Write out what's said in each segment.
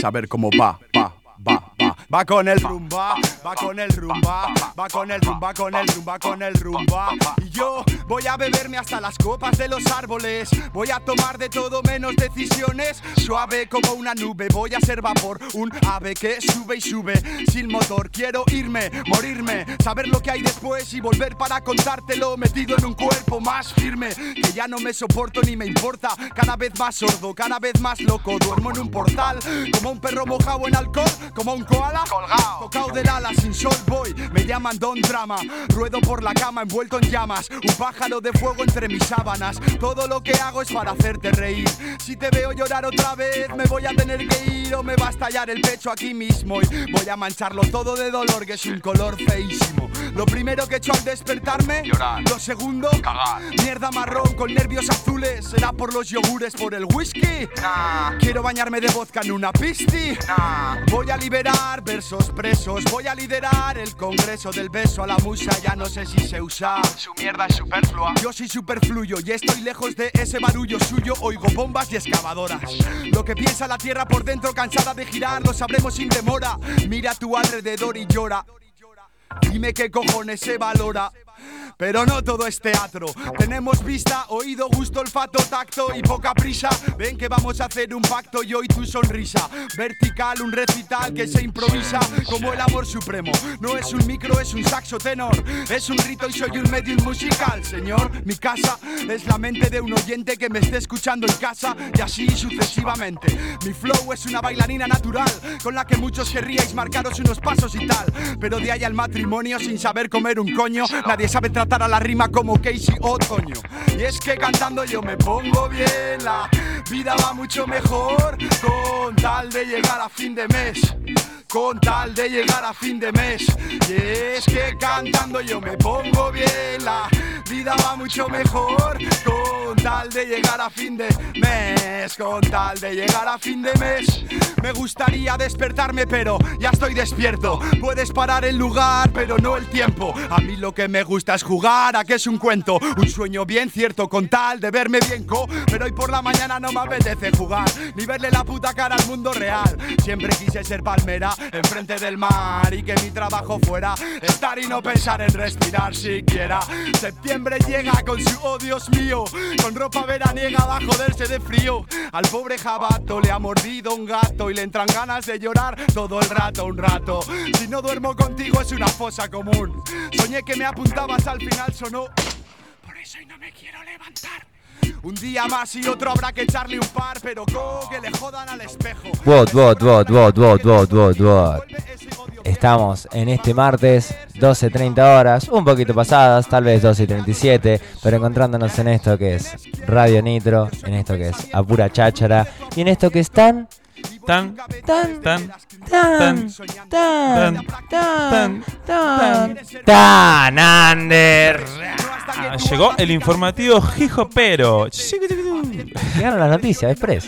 saber cómo va, va, va, va. Con el rumba, va con el rumba, va con el rumba, con el rumba, con el rumba. Y yo voy a beberme hasta las copas de los árboles. Voy a tomar de todo menos decisiones. Suave como una nube, voy a ser vapor. Un ave que sube y sube sin motor. Quiero irme, morirme, saber lo que hay después y volver para contártelo. Metido en un cuerpo más firme, que ya no me soporto ni me importa. Cada vez más sordo, cada vez más loco. Duermo en un portal, como un perro mojado en alcohol, como un koala colgado. Tocado del ala sin sol voy, me llaman Don Drama. Ruedo por la cama envuelto en llamas, un pájaro de fuego entre mis sábanas. Todo lo que hago es para hacerte reír. Si te veo llorar otra vez, me voy a tener que ir o me va a estallar el pecho aquí mismo. Y voy a mancharlo todo de dolor, que es un color feísimo. Lo primero que he hecho al despertarme, Llorar. Lo segundo, Cagar. mierda marrón con nervios azules. ¿Será por los yogures, por el whisky? Nah, Quiero bañarme de vodka en una pisti. nah. Voy a liberar versos presos, voy a liderar el congreso del beso a la musa, ya no sé si se usa. Su mierda es superflua. Yo soy superfluyo y estoy lejos de ese barullo suyo, oigo bombas y excavadoras. Lo que piensa la tierra por dentro, cansada de girar, lo sabremos sin demora. Mira a tu alrededor y llora. Dime qué cojones se valora. Pero no todo es teatro. Tenemos vista, oído, gusto, olfato, tacto y poca prisa. Ven que vamos a hacer un pacto y hoy tu sonrisa. Vertical, un recital que se improvisa como el amor supremo. No es un micro, es un saxo tenor. Es un rito y soy un medium musical, señor. Mi casa es la mente de un oyente que me esté escuchando en casa y así sucesivamente. Mi flow es una bailarina natural con la que muchos querríais marcaros unos pasos y tal. Pero de ahí al matrimonio sin saber comer un coño, nadie sabe tratar a la rima como Casey Otoño. Y es que cantando yo me pongo bien, la vida va mucho mejor con tal de llegar a fin de mes. Con tal de llegar a fin de mes. Y es que cantando yo me pongo bien, la vida va mucho mejor con tal de llegar a fin de mes. Con tal de llegar a fin de mes. Me gustaría despertarme, pero ya estoy despierto. Puedes parar el lugar, pero no el tiempo. A mí lo que me gusta es jugar a que es un cuento. Un sueño bien cierto con tal de verme bien co. Pero hoy por la mañana no me apetece jugar, ni verle la puta cara al mundo real. Siempre quise ser palmera enfrente del mar y que mi trabajo fuera estar y no pensar en respirar siquiera. Septiembre llega con su oh Dios mío, con ropa veraniega va a joderse de frío. Al pobre jabato le ha mordido un gato y le entran ganas de llorar todo el rato, un rato. Si no duermo contigo es una fosa común. Soñé que me apuntabas al final sonó. Por eso hoy no me quiero levantar. Un día más y otro habrá que echarle un par, pero que le jodan al espejo. Bot, bot, bot, bot, bot, bot, bot, bot. Estamos en este martes, 12.30 horas, un poquito pasadas, tal vez 12.37, pero encontrándonos en esto que es Radio Nitro, en esto que es a pura cháchara, y en esto que es tan, Tan, tan, tan, tan, tan, tan, tan, tan, tan. Ah, llegó el informativo Hijopero. Llegaron las noticias, Express.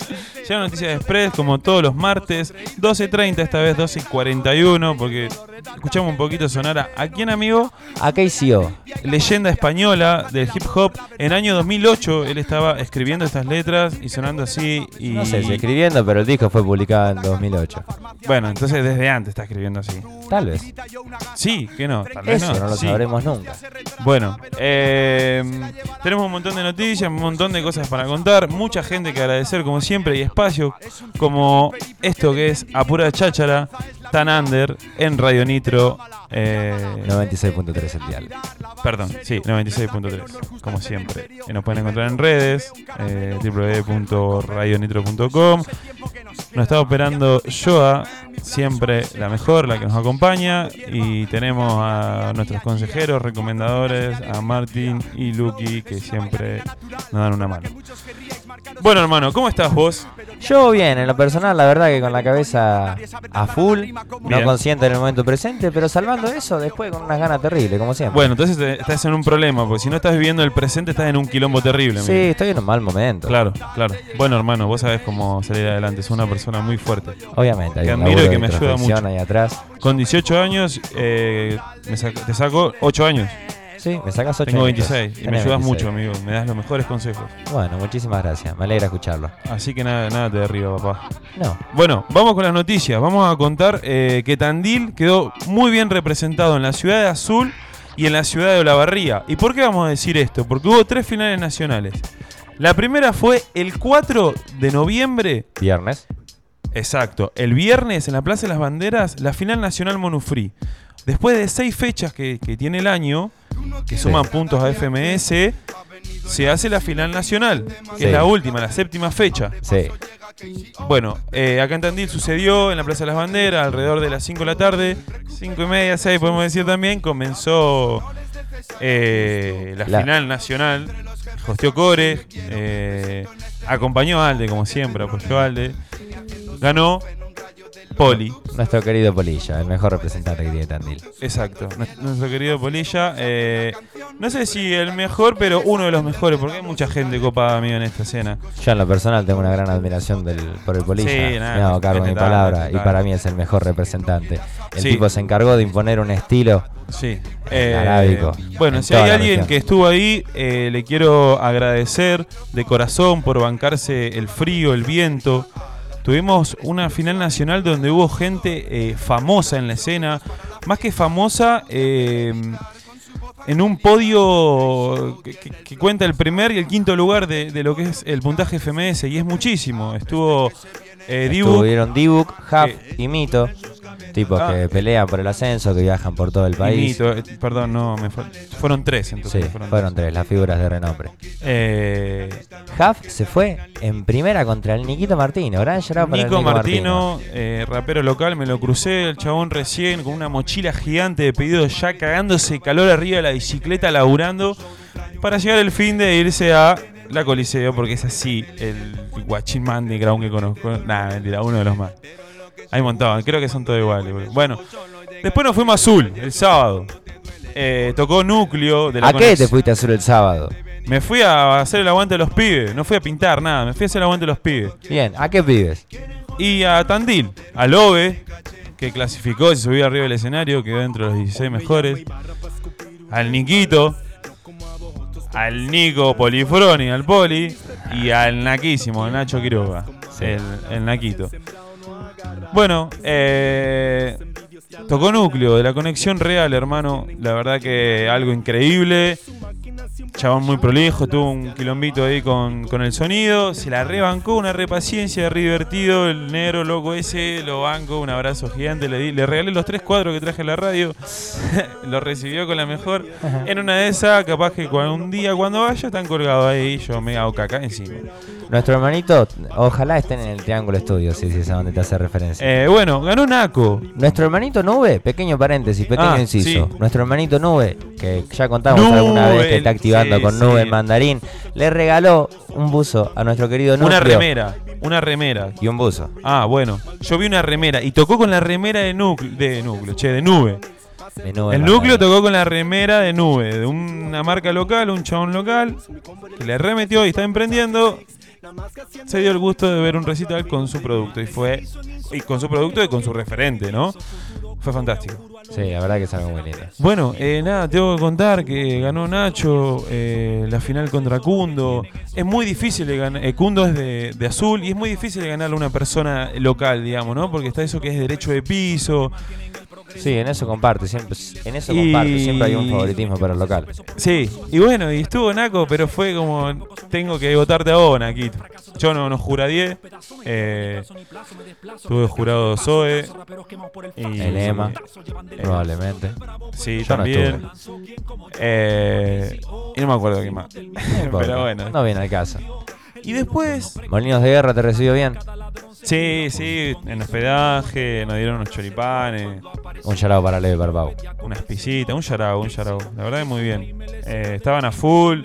Llega Noticias Express como todos los martes, 12.30, esta vez 12.41, porque escuchamos un poquito sonar a, ¿a quién amigo? A KCO. Leyenda española del hip hop. En año 2008 él estaba escribiendo estas letras y sonando así. Y... No sé si escribiendo, pero el disco fue publicado en 2008. Bueno, entonces desde antes está escribiendo así. Tal vez. Sí, que no, tal vez Eso no lo sí. sabremos nunca. Bueno, eh, tenemos un montón de noticias, un montón de cosas para contar, mucha gente que agradecer como siempre y espacio como esto que es a pura cháchara, tan under en Radio Nitro. eh, 96.3 el dial. Perdón, sí, 96.3, como siempre. Y nos pueden encontrar en redes, eh, www.radionitro.com. Nos está operando Joa, siempre la mejor, la que nos acompaña. Y tenemos a nuestros consejeros, recomendadores, a Martín y Lucky, que siempre nos dan una mano. Bueno, hermano, ¿cómo estás vos? Yo bien, en lo personal, la verdad que con la cabeza a full, no consciente en el momento presente, pero salvando eso después con unas ganas terribles, como siempre. Bueno, entonces te- estás en un problema, porque si no estás viviendo el presente, estás en un quilombo terrible. sí, amigo. estoy en un mal momento. Claro, claro. Bueno, hermano, vos sabés cómo salir adelante. Es una persona muy fuerte. Obviamente, hay Que admiro y que me ayuda mucho. ahí atrás. Con 18 años, eh, me sac- te saco 8 años. Sí, me sacas 8 Tengo 26 y me ayudas mucho, amigo. Me das los mejores consejos. Bueno, muchísimas gracias. Me alegra escucharlo. Así que nada, nada te derriba, papá. No. Bueno, vamos con las noticias. Vamos a contar eh, que Tandil quedó muy bien representado en la ciudad de Azul y en la ciudad de Olavarría. ¿Y por qué vamos a decir esto? Porque hubo tres finales nacionales. La primera fue el 4 de noviembre. Viernes. Exacto. El viernes en la Plaza de las Banderas, la final nacional Monufree. Después de seis fechas que, que tiene el año, que suman puntos a FMS, se hace la final nacional, que Sí. es la última, la séptima fecha. Sí. Bueno, eh, acá en Tandil sucedió en la Plaza de las Banderas, alrededor de las 5 de la tarde, 5 y media, 6 podemos decir también, comenzó eh, la, La- final nacional, hosteó Core, eh, acompañó a Alde como siempre, apoyó a Alde, ganó Poli, Nuestro querido Polilla, el mejor representante que tiene Tandil. exacto, nues- nuestro querido Polilla, eh, no sé si el mejor, pero uno de los mejores, porque hay mucha gente copada amigo en esta escena. Yo en lo personal tengo una gran admiración del, por el Polilla. Sí, nada, me hago cargo de mi palabra y para mí es el mejor representante. El Sí. tipo se encargó de imponer un estilo. Sí. arábico, Bueno, en si hay alguien que estuvo ahí, eh, le quiero agradecer de corazón por bancarse el frío, el viento. Tuvimos una final nacional donde hubo gente eh, famosa en la escena, más que famosa, eh, en un podio que, cuenta el primer y el quinto lugar de, de lo que es el puntaje FMS, y es muchísimo. Estuvo eh, Dibu, Tuvieron Dibuk, Huff Eh, y Mito. Tipos ah. que pelean por el ascenso, que viajan por todo el país. Mito, eh, perdón, no, me fue- fueron tres entonces. Sí, fueron tres las figuras de renombre. Eh, Huff se fue en primera contra el Niquito Martino. Gran llorado para el Nico Martino, eh, rapero local, me lo crucé, el chabón recién con una mochila gigante de pedidos ya cagándose de calor arriba de la bicicleta, laburando, para llegar el fin de irse a la Coliseo, porque es así, el guachín más underground que conozco. Nada, mentira, uno de los más. Hay un montón, creo que son todos iguales. Bueno, después nos fuimos a Azul, el sábado. Eh, tocó Núcleo de la ¿A qué te fuiste a hacer el sábado? Me fui a hacer el aguante de los pibes, no fui a pintar nada, me fui a hacer el aguante de los pibes. Bien, ¿a qué vives? Y a Tandil, a Lobe, que clasificó, se subió arriba del escenario, quedó dentro de los 16 mejores. Al Niquito, al Nico Polifroni, al Poli, y al Naquísimo, al Nacho Quiroga, el, el Naquito. Bueno, eh, tocó núcleo de la conexión real, hermano. La verdad que algo increíble. Chabón muy prolijo, tuvo un quilombito ahí con, con el sonido. Se la rebancó, una repaciencia, re divertido. El negro loco ese lo banco, un abrazo gigante. Le, di- le regalé los tres cuadros que traje en la radio. lo recibió con la mejor. En una de esas, capaz que cuando- un día cuando vaya están colgados ahí. Yo me hago caca encima. Nuestro hermanito, ojalá estén en el Triángulo Estudio, si es a donde te hace referencia. Eh, bueno, ganó Naco. Nuestro hermanito Nube, pequeño paréntesis, pequeño Ah, inciso. sí. Nuestro hermanito Nube, que ya contamos Nube, alguna vez que está activando sí, con Nube sí. en mandarín, le regaló un buzo a nuestro querido Núcleo. Una remera. Una remera. Y un buzo. Ah, bueno. Yo vi una remera y tocó con la remera de núcleo, de núcleo, che, de nube. de Nube El núcleo tocó con la remera de nube, de una marca local, un chabón local, que le remetió y está emprendiendo. Se dio el gusto de ver un recital con su producto y fue. Y con su producto y con su referente, ¿no? Fue fantástico. Sí, la verdad que es algo muy lindo. Bueno, eh, nada, tengo que contar que ganó Nacho eh, la final contra Kundo. Es muy difícil de ganar. eh, Kundo es de, de azul y es muy difícil de ganarle a una persona local, digamos, ¿no? Porque está eso que es derecho de piso. Sí, en eso comparte, siempre, en eso Y- comparte, siempre hay un favoritismo para el local. Sí, y bueno, y estuvo Naco, pero fue como, tengo que votarte a vos, Naquito. Yo no, no juradié, eh, tuve jurado Zoe, y, El EMA, probablemente. sí, Yo no también, eh, y no me acuerdo qué más, pero bueno. No viene al caso. Y después, Molinos de Guerra te recibió bien. Sí, sí, en hospedaje, nos dieron unos choripanes, Un charado para Leve Barbau. unas pisitas, un yarao, un yarao. La verdad es muy bien. Eh, estaban a full.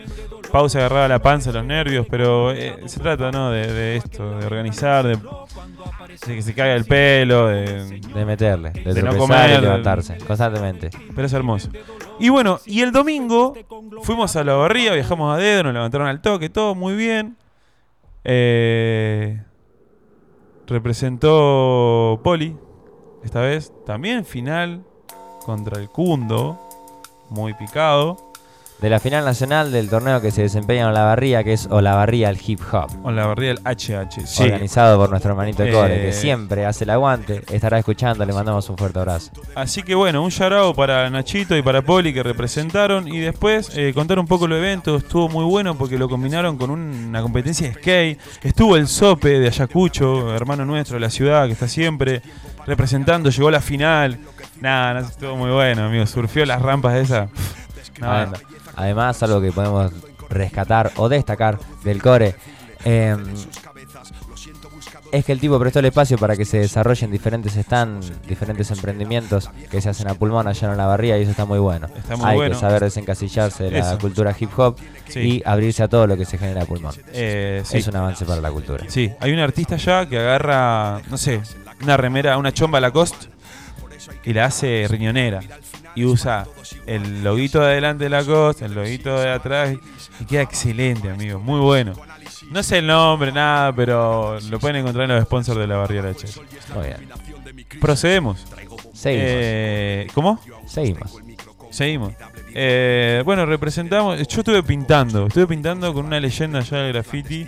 Pau se agarraba la panza, los nervios, pero eh, se trata, ¿no? De, de esto, de organizar, de, de que se caiga el pelo, de, De meterle, de, De no comer, y de- levantarse, constantemente. pero es hermoso. Y bueno, y el domingo fuimos a la barría, viajamos a dedo, nos levantaron al toque, todo muy bien. Eh, representó Poli, esta vez, también final contra el Cundo, muy picado. De la final nacional del torneo que se desempeña en Olavarría, que es Olavarría el Hip Hop. Olavarría el HH, sí. Organizado por nuestro hermanito Core, Eh. que siempre hace el aguante. Estará escuchando, le mandamos un fuerte abrazo. Así que bueno, un yarao para Nachito y para Poli que representaron. Y después eh, contar un poco el evento. Estuvo muy bueno porque lo combinaron con un- una competencia de skate. Estuvo el Sope de Ayacucho, hermano nuestro de la ciudad, que está siempre representando. Llegó a la final. Nada, no, estuvo muy bueno, amigo. Surfió las rampas de esa. Adem- Además, algo que podemos rescatar o destacar del core eh, es que el tipo prestó el espacio para que se desarrollen diferentes stands, diferentes emprendimientos que se hacen a pulmón allá en la barría y eso está muy bueno. Está muy Hay bueno. que saber desencasillarse de la Eso. cultura hip hop Sí. y abrirse a todo lo que se genera a pulmón. Eh, sí. Es un avance para la cultura. Sí, hay un artista ya que agarra, no sé, una remera, una chomba Lacoste y la hace riñonera. Y usa el loguito de adelante de Lacoste, el loguito de atrás y queda excelente, amigo, muy bueno. No sé el nombre, nada, pero lo pueden encontrar en los sponsors de la barriera H. Muy bien. Procedemos. Seguimos. Eh, ¿Cómo? Seguimos. Seguimos. Eh, bueno, representamos. Yo estuve pintando. Estuve pintando con una leyenda allá del graffiti.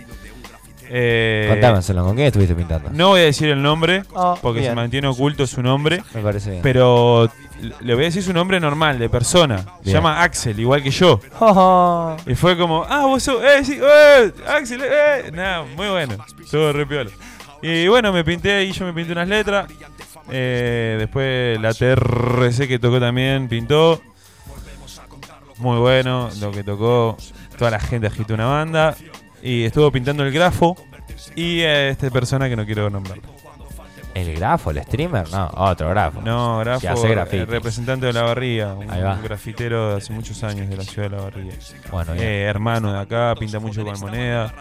Eh, Contámoselo, ¿con quién estuviste pintando? No voy a decir el nombre, Oh, porque bien. se mantiene oculto su nombre. Me parece bien. Pero le voy a decir su nombre normal, de persona. Se llama Axel, igual que yo. Oh, Y fue como, ah, vos sos, eh, sí, eh, Axel, eh. Nada, muy bueno. Estuvo re piola. Y bueno, me pinté ahí, yo me pinté unas letras. Eh, después la TRC que tocó también pintó. Muy bueno, lo que tocó. Toda la gente agitó una banda. Y estuvo pintando el grafo. Y eh, esta persona que no quiero nombrar. ¿El grafo, el streamer? No, otro grafo. No, Grafo, Que hace graffiti. eh, representante de la barría, un, Ahí va. un grafitero de hace muchos años de la ciudad de la barría. Bueno. Eh, hermano de acá, pinta mucho con moneda,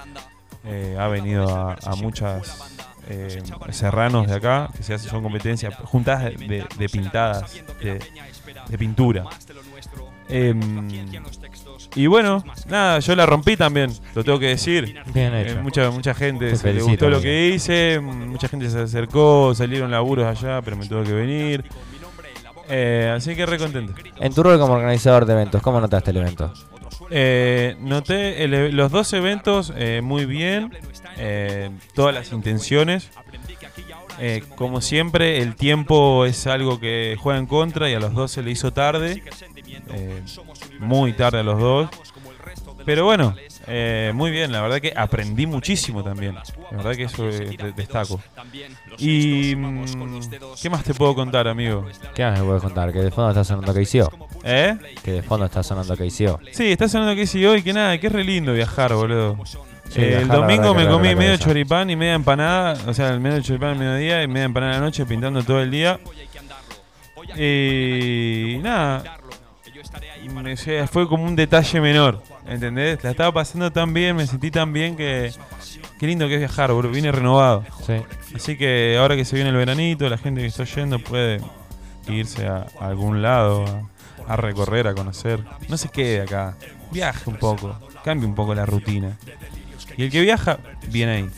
eh, ha venido a, a muchas eh, serranos de acá, que se hacen, son competencias juntadas de, de- de pintadas, de, de pintura. Em, y bueno, nada, yo la rompí también, lo tengo que decir. Bien Eh, hecho. mucha, mucha gente Te se le gustó lo que hice, mucha gente se acercó, salieron laburos allá, pero me tuvo que venir. Eh, así que re contento. En tu rol como organizador de eventos, ¿cómo notaste el evento? Eh, noté el e- los dos eventos eh, muy bien, eh, todas las intenciones. Eh, como siempre, el tiempo es algo que juega en contra y a los dos se le hizo tarde. eh, muy tarde a los dos. Pero bueno, eh, muy bien, la verdad que aprendí muchísimo también. La verdad que eso eh, de- destaco. Y mm, ¿qué más te puedo contar, amigo? ¿Qué más me puedes contar? Que de fondo está sonando KCO. ¿Eh? Que de fondo está sonando KCO. Sí, está sonando que sí hoy, que nada, que es re lindo viajar, boludo. Sí, Eh, el domingo que me comí medio choripán y media empanada, o sea, el medio choripán al mediodía y media empanada a la noche pintando todo el día. Y nada, me- o sea, fue como un detalle menor, ¿entendés? La estaba pasando tan bien, me sentí tan bien que qué lindo que es viajar, boludo, vine renovado. Sí. Así que ahora que se viene el veranito, la gente que está yendo puede irse a, a algún lado, a, a recorrer, a conocer. No se quede acá, viaje un poco, cambie un poco la rutina. Y el que viaja, viene ahí.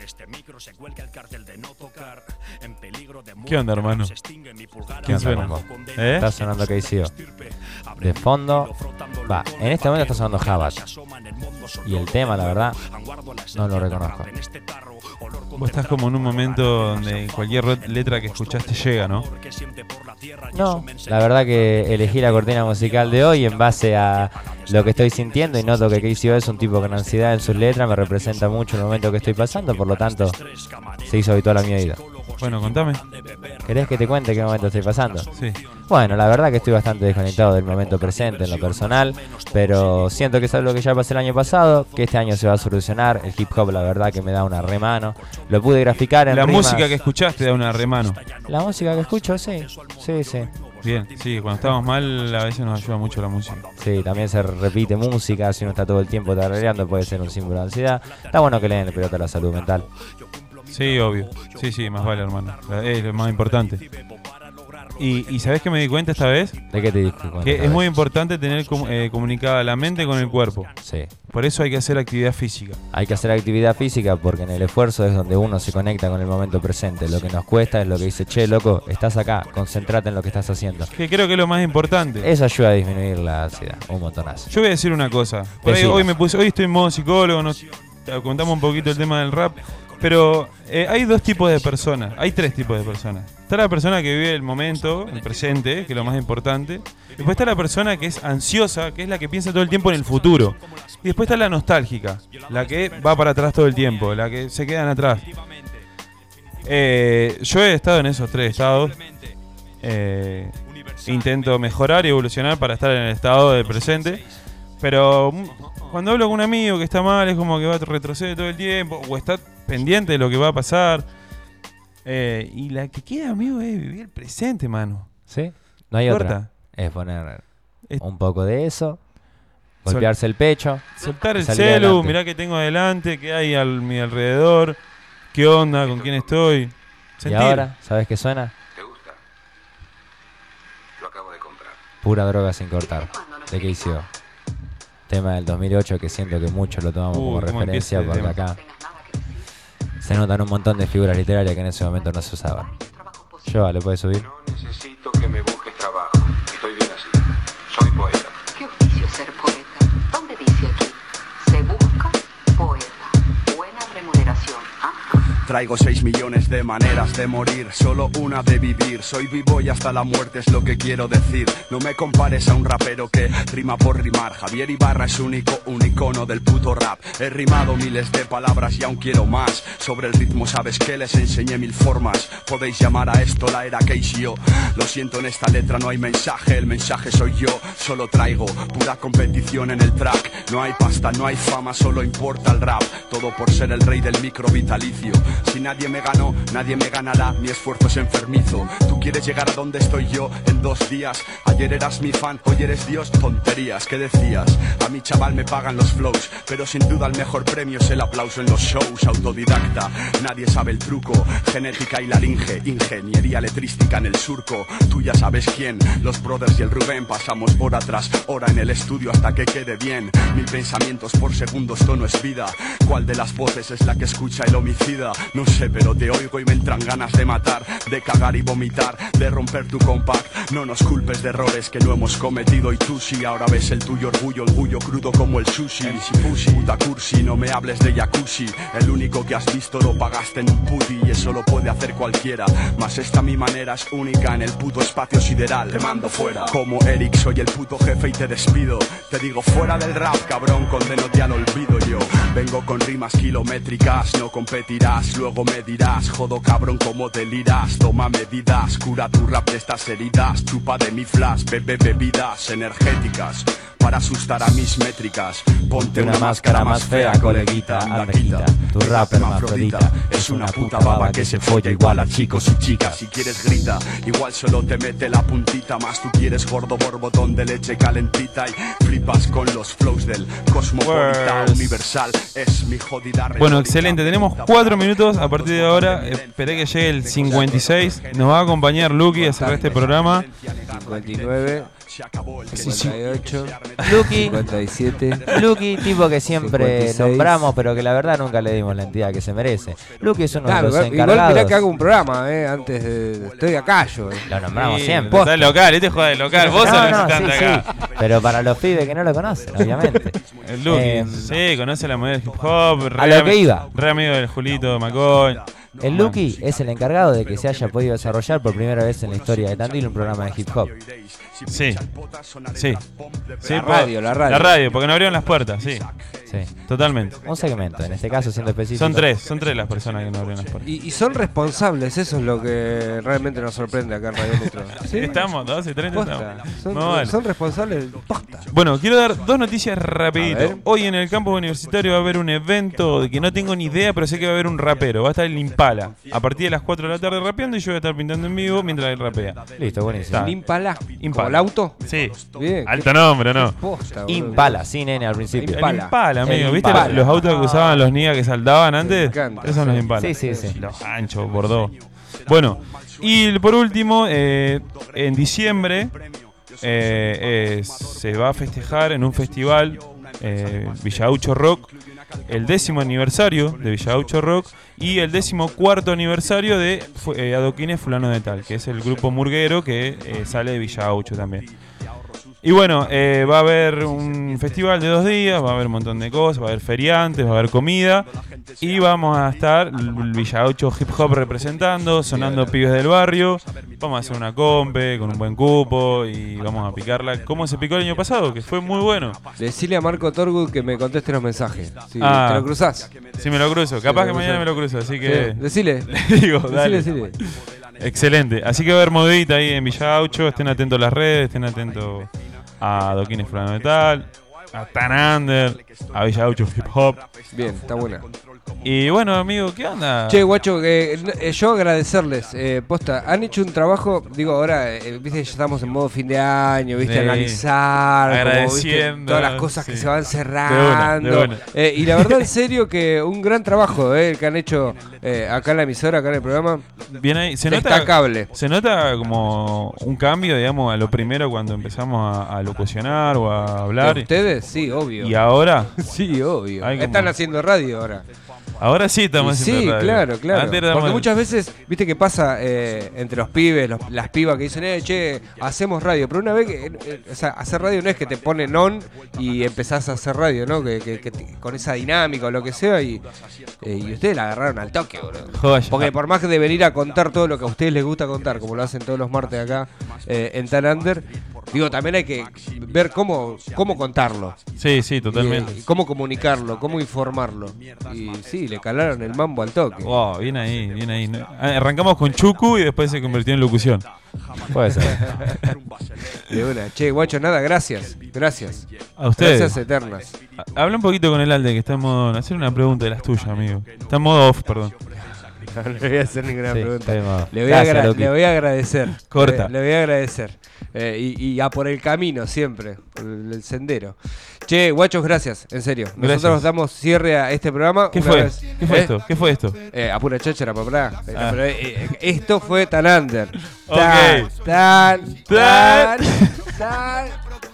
En este micro se cuelga el cartel de no tocar. En peligro de ¿Qué onda, hermano? Se extingue mi pulgar ¿Qué onda, abajo hermano? con ¿Eh? Está sonando KCO. De fondo, va, en este momento está sonando Jabat. Y el tema, la verdad, no lo reconozco. este Vos estás como en un momento donde cualquier letra que escuchaste llega, ¿no? No, la verdad que elegí la cortina musical de hoy en base a lo que estoy sintiendo y noto que KCO es un tipo con ansiedad en sus letras, me representa mucho el momento que estoy pasando, por lo tanto se hizo habitual a mi oído. Bueno, contame. ¿Querés que te cuente qué momento estoy pasando? Sí. Bueno, la verdad que estoy bastante desconectado del momento presente en lo personal, pero siento que es algo que ya pasé el año pasado, que este año se va a solucionar. El hip hop, la verdad que me da una remano. Lo pude graficar en La rimas. música que escuchaste da una remano. La música que escucho, sí, sí, sí. Bien, sí, cuando estamos mal a veces nos ayuda mucho la música. Sí, también se repite música, si uno está todo el tiempo tarareando puede ser un símbolo de ansiedad. Está bueno que le den el pelota a la salud mental. Sí, obvio. Sí, sí, más vale, hermano. Es lo más importante. Y, y ¿sabés qué me di cuenta esta vez? ¿De qué te diste cuenta? Que es muy importante tener comu- eh, comunicada la mente con el cuerpo. Sí. Por eso hay que hacer actividad física. Hay que hacer actividad física porque en el esfuerzo es donde uno se conecta con el momento presente. Lo que nos cuesta es lo que dice, che, loco, estás acá, concentrate en lo que estás haciendo. Que creo que es lo más importante. Eso ayuda a disminuir la ansiedad, un montonazo. Yo voy a decir una cosa. Por ahí hoy me puse, hoy estoy en modo psicólogo, nos contamos un poquito el tema del rap. Pero eh, hay dos tipos de personas, hay tres tipos de personas. Está la persona que vive el momento, el presente, que es lo más importante. Después está la persona que es ansiosa, que es la que piensa todo el tiempo en el futuro. Y después está la nostálgica, la que va para atrás todo el tiempo, la que se quedan atrás. Eh, yo he estado en esos tres estados. Eh, intento mejorar y evolucionar para estar en el estado del presente. Pero mm, cuando hablo con un amigo que está mal, es como que va a retroceder todo el tiempo o está pendiente de lo que va a pasar. Eh, y la que queda, amigo, es vivir el presente, mano. ¿Sí? No hay otra. Es poner un poco de eso, golpearse el pecho. Soltar el celu, adelante. mirá qué tengo adelante, qué hay a mi alrededor, qué onda, con quién estoy. Y ahora, ¿sabes qué suena? ¿Te gusta? Lo acabo de comprar. Pura droga sin cortar. De KCO. Tema del 2008 que siento que muchos lo tomamos Uh, como referencia porque tema. acá se notan un montón de figuras literarias que en ese momento no se usaban. Yo, ¿le puedes subir? Traigo 6 millones de maneras de morir, solo una de vivir. Soy vivo y hasta la muerte es lo que quiero decir. No me compares a un rapero que rima por rimar. Javier Ibarra es único, un icono del puto rap. He rimado miles de palabras y aún quiero más. Sobre el ritmo, sabes que les enseñé mil formas. Podéis llamar a esto la era KCO. Lo siento, en esta letra no hay mensaje, el mensaje soy yo. Solo traigo pura competición en el track. No hay pasta, no hay fama, solo importa el rap. Todo por ser el rey del micro vitalicio. Si nadie me ganó, nadie me ganará. Mi esfuerzo es enfermizo. Tú quieres llegar a donde estoy yo en dos días. Ayer eras mi fan, hoy eres Dios. Tonterías, ¿qué decías? A mi chaval me pagan los flows, pero sin duda el mejor premio es el aplauso en los shows. Autodidacta, nadie sabe el truco. Genética y laringe, ingeniería letrística en el surco. Tú ya sabes quién. Los brothers y el Rubén pasamos hora tras hora en el estudio hasta que quede bien. Mil pensamientos por segundo, esto no es vida. ¿Cuál de las voces es la que escucha el homicida? Sé, pero te oigo y me entran ganas de matar, de cagar y vomitar, de romper tu compact. No nos culpes de errores que no hemos cometido y tú sí ahora ves el tuyo orgullo, orgullo crudo como el sushi. Puta cursi, no me hables de jacuzzi. El único que has visto lo pagaste en un puti y eso lo puede hacer cualquiera. Mas esta mi manera es única en el puto espacio sideral. Te mando fuera. Como Eric soy el puto jefe y te despido. Te digo fuera del rap, cabrón, condénote al olvido yo. Vengo con rimas kilométricas, no competirás, luego me dirás, jodo cabrón como deliras, toma medidas, cura tu rap de estas heridas, chupa de mi flash, bebe bebidas energéticas. Para asustar a mis métricas, ponte una máscara más fea, coleguita. Tu rap hermafrodita es una puta baba que se folla igual a chicos y chicas. Si quieres grita, igual solo te mete la puntita más. Tú quieres gordo borbotón de leche calentita y flipas con los flows del cosmopolita Words. universal. Es mi jodida Bueno, retórica. excelente. Tenemos cuatro minutos a partir de ahora. Esperé que llegue el 56. Nos va a acompañar Lucky a cerrar este programa. 59, Se acabó el que 58, Lucky, 57. Lucky, tipo que siempre 56. nombramos, pero que la verdad nunca le dimos la entidad que se merece. Lucky es uno de Claro, los igual, igual encargados. mirá que hago un programa, eh, antes de... Estoy acá yo. eh. Lo nombramos Sí, siempre. Local, este juega de local. Vos No, no, sí, acá. sí, pero para los pibes que no lo conocen, obviamente. El Lucky. Em, sí, conoce la movida del hip hop. re a lo que iba. Re amigo del Julito McCoy. El Lucky es el encargado de que se haya podido desarrollar por primera vez en la historia de Tandil un programa de hip hop. Sí. Sí. Sí, La radio, la radio. La radio, porque no abrieron las puertas, sí. Sí. Totalmente. Un segmento, en este caso siendo específico. Son tres, son tres las personas que no abrieron las puertas. Y, y son responsables, eso es lo que realmente nos sorprende acá en Radio Metro. ¿Sí? Estamos, 12 y 30 Posta. estamos. Son, No, vale. son responsables posta. Bueno, quiero dar dos noticias rapidito. Hoy en el campus universitario va a haber un evento de que no tengo ni idea, pero sé que va a haber un rapero. Va a estar el Impala. A partir de las 4 de la tarde rapeando y yo voy a estar pintando en vivo mientras él rapea. Listo, buenísimo. Está. Impala. Impala. ¿Como el auto? Sí. Bien. Alto nombre, ¿no? Posta. Impala, sin N al principio. Impala. El Impala, amigo. El ¿Viste Impala. los autos que usaban los niñas que saltaban antes? Esos son los Impalas. Sí, sí, sí. Los anchos, Bordeaux. Bueno, y por último, eh, en diciembre eh, eh, se va a festejar en un festival, eh, Villaucho Rock, el décimo aniversario de Villaucho Rock y el décimo cuarto aniversario de eh, Adoquines Fulano de Tal, que es el grupo murguero que eh, sale de Villaucho también. Y bueno, eh, va a haber un festival de dos días, va a haber un montón de cosas, va a haber feriantes, va a haber comida y vamos a estar el Villa 8 Hip Hop representando, sonando pibes del barrio. Vamos a hacer una compe con un buen cupo y vamos a picarla como se picó el año pasado, que fue muy bueno. Decile a Marco Torgu que me conteste los mensajes. Si Ah. te lo cruzás. Si me lo cruzo, capaz que mañana me lo cruzo, así Sí, que Decile. digo, Decile, dale. decile. Excelente. Así que va a haber modita ahí en Villa Gaucho. Estén atentos a las redes, estén atentos a Doquines Fulano de Tal, a Tan Under, a Villa Hip Hop. Bien, está buena. Y bueno, amigo, ¿qué onda? Che, guacho, eh, eh, yo agradecerles, eh, posta, han hecho un trabajo, digo, ahora, eh, viste, ya estamos en modo fin de año, viste, Sí. analizar, como, viste, Agradeciendo, todas las cosas sí. que se van De cerrando. de. Eh, y la verdad, en serio, que un gran trabajo eh, el que han hecho eh, acá en la emisora, acá en el programa. Bien ahí. Se nota, Destacable. se nota como un cambio, digamos, a lo primero cuando empezamos a, a locucionar o a hablar. ¿Ustedes? Sí, obvio. Y ahora, Sí, obvio. Están haciendo radio ahora. Ahora sí estamos Sí, haciendo radio. claro, claro. Antes Porque muchas veces, viste que pasa eh, entre los pibes, los- las pibas que dicen, eh, che, hacemos radio. Pero una vez que, eh, eh, o sea, hacer radio no es que te ponen on y empezás a hacer radio, ¿no? Que, que- que te- con esa dinámica o lo que sea. Y, eh, y ustedes la agarraron al toque, boludo. Joya. Porque por más que de venir a contar todo lo que a ustedes les gusta contar, como lo hacen todos los martes acá eh, en Tan Under, digo, también hay que ver cómo, cómo contarlo. Sí, sí, Y, totalmente. eh, cómo comunicarlo, cómo informarlo. Y sí, le calaron el mambo al toque. Wow, bien ahí, bien ahí. Ah, Arrancamos con Chuku y después se convirtió en locución. Puede ser. De una. Che, guacho, nada, gracias. Gracias. A ustedes. Gracias eternas. Ha- Habla un poquito con el Alde, que está en modo. Hacer una pregunta de las tuyas, amigo. Está en modo off, perdón. No le voy a hacer ninguna Sí, pregunta. Le voy, Gracias, a agra- Loki. le voy a agradecer. Corta. Le, le voy a agradecer. Eh, y, y a por el camino siempre, por el, el sendero. Che, guachos, gracias, en serio. Nosotros Gracias. damos cierre a este programa. ¿Qué fue? vez- ¿Qué fue ¿Eh? esto? ¿Qué fue esto? Eh, a pura cháchara, papá. Ah. eh, esto fue Tan Under. Ok. Tan, tan, Tan. tan,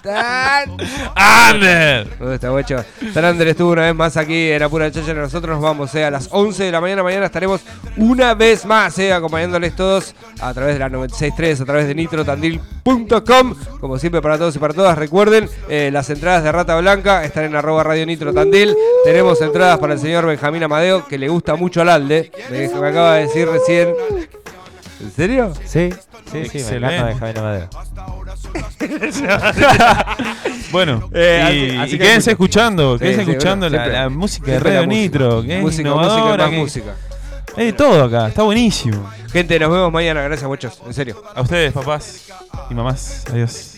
tan. ¡Ander! ¿Dónde está, guacho? Tan Under estuvo una vez más aquí en Apura Cháchara. Nosotros nos vamos eh, a las 11 de la mañana. Mañana estaremos una vez más eh, acompañándoles todos a través de la 96.3, a través de nitrotandil.com. Como siempre, para todos y para todas, recuerden eh, las entradas de Rata Blanca están en arroba Radio Nitro Tandil. Tenemos entradas para el señor Benjamín Amadeo, que le gusta mucho al Alde. Me, me acaba de decir recién. ¿En serio? Sí, sí, sí, me Excelente. encanta de Javier Amadeo. Bueno, Eh, y, así- así y que quédense escuchando, quédense escuchando la, música de Radio. Nitro, que es Música, innovadora. música, más que- música. Hay de todo acá, está buenísimo. Gente, nos vemos mañana. Gracias, muchachos. En serio. A ustedes, papás y mamás, adiós.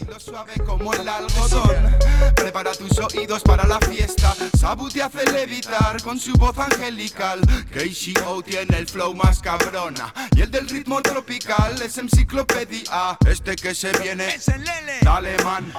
Como el algodón. Prepara tus oídos para la fiesta. Sabu te hace levitar con su voz angelical. KCO tiene el flow más cabrona. Y el del ritmo tropical es enciclopedia. Este que se viene es el. Dale, man.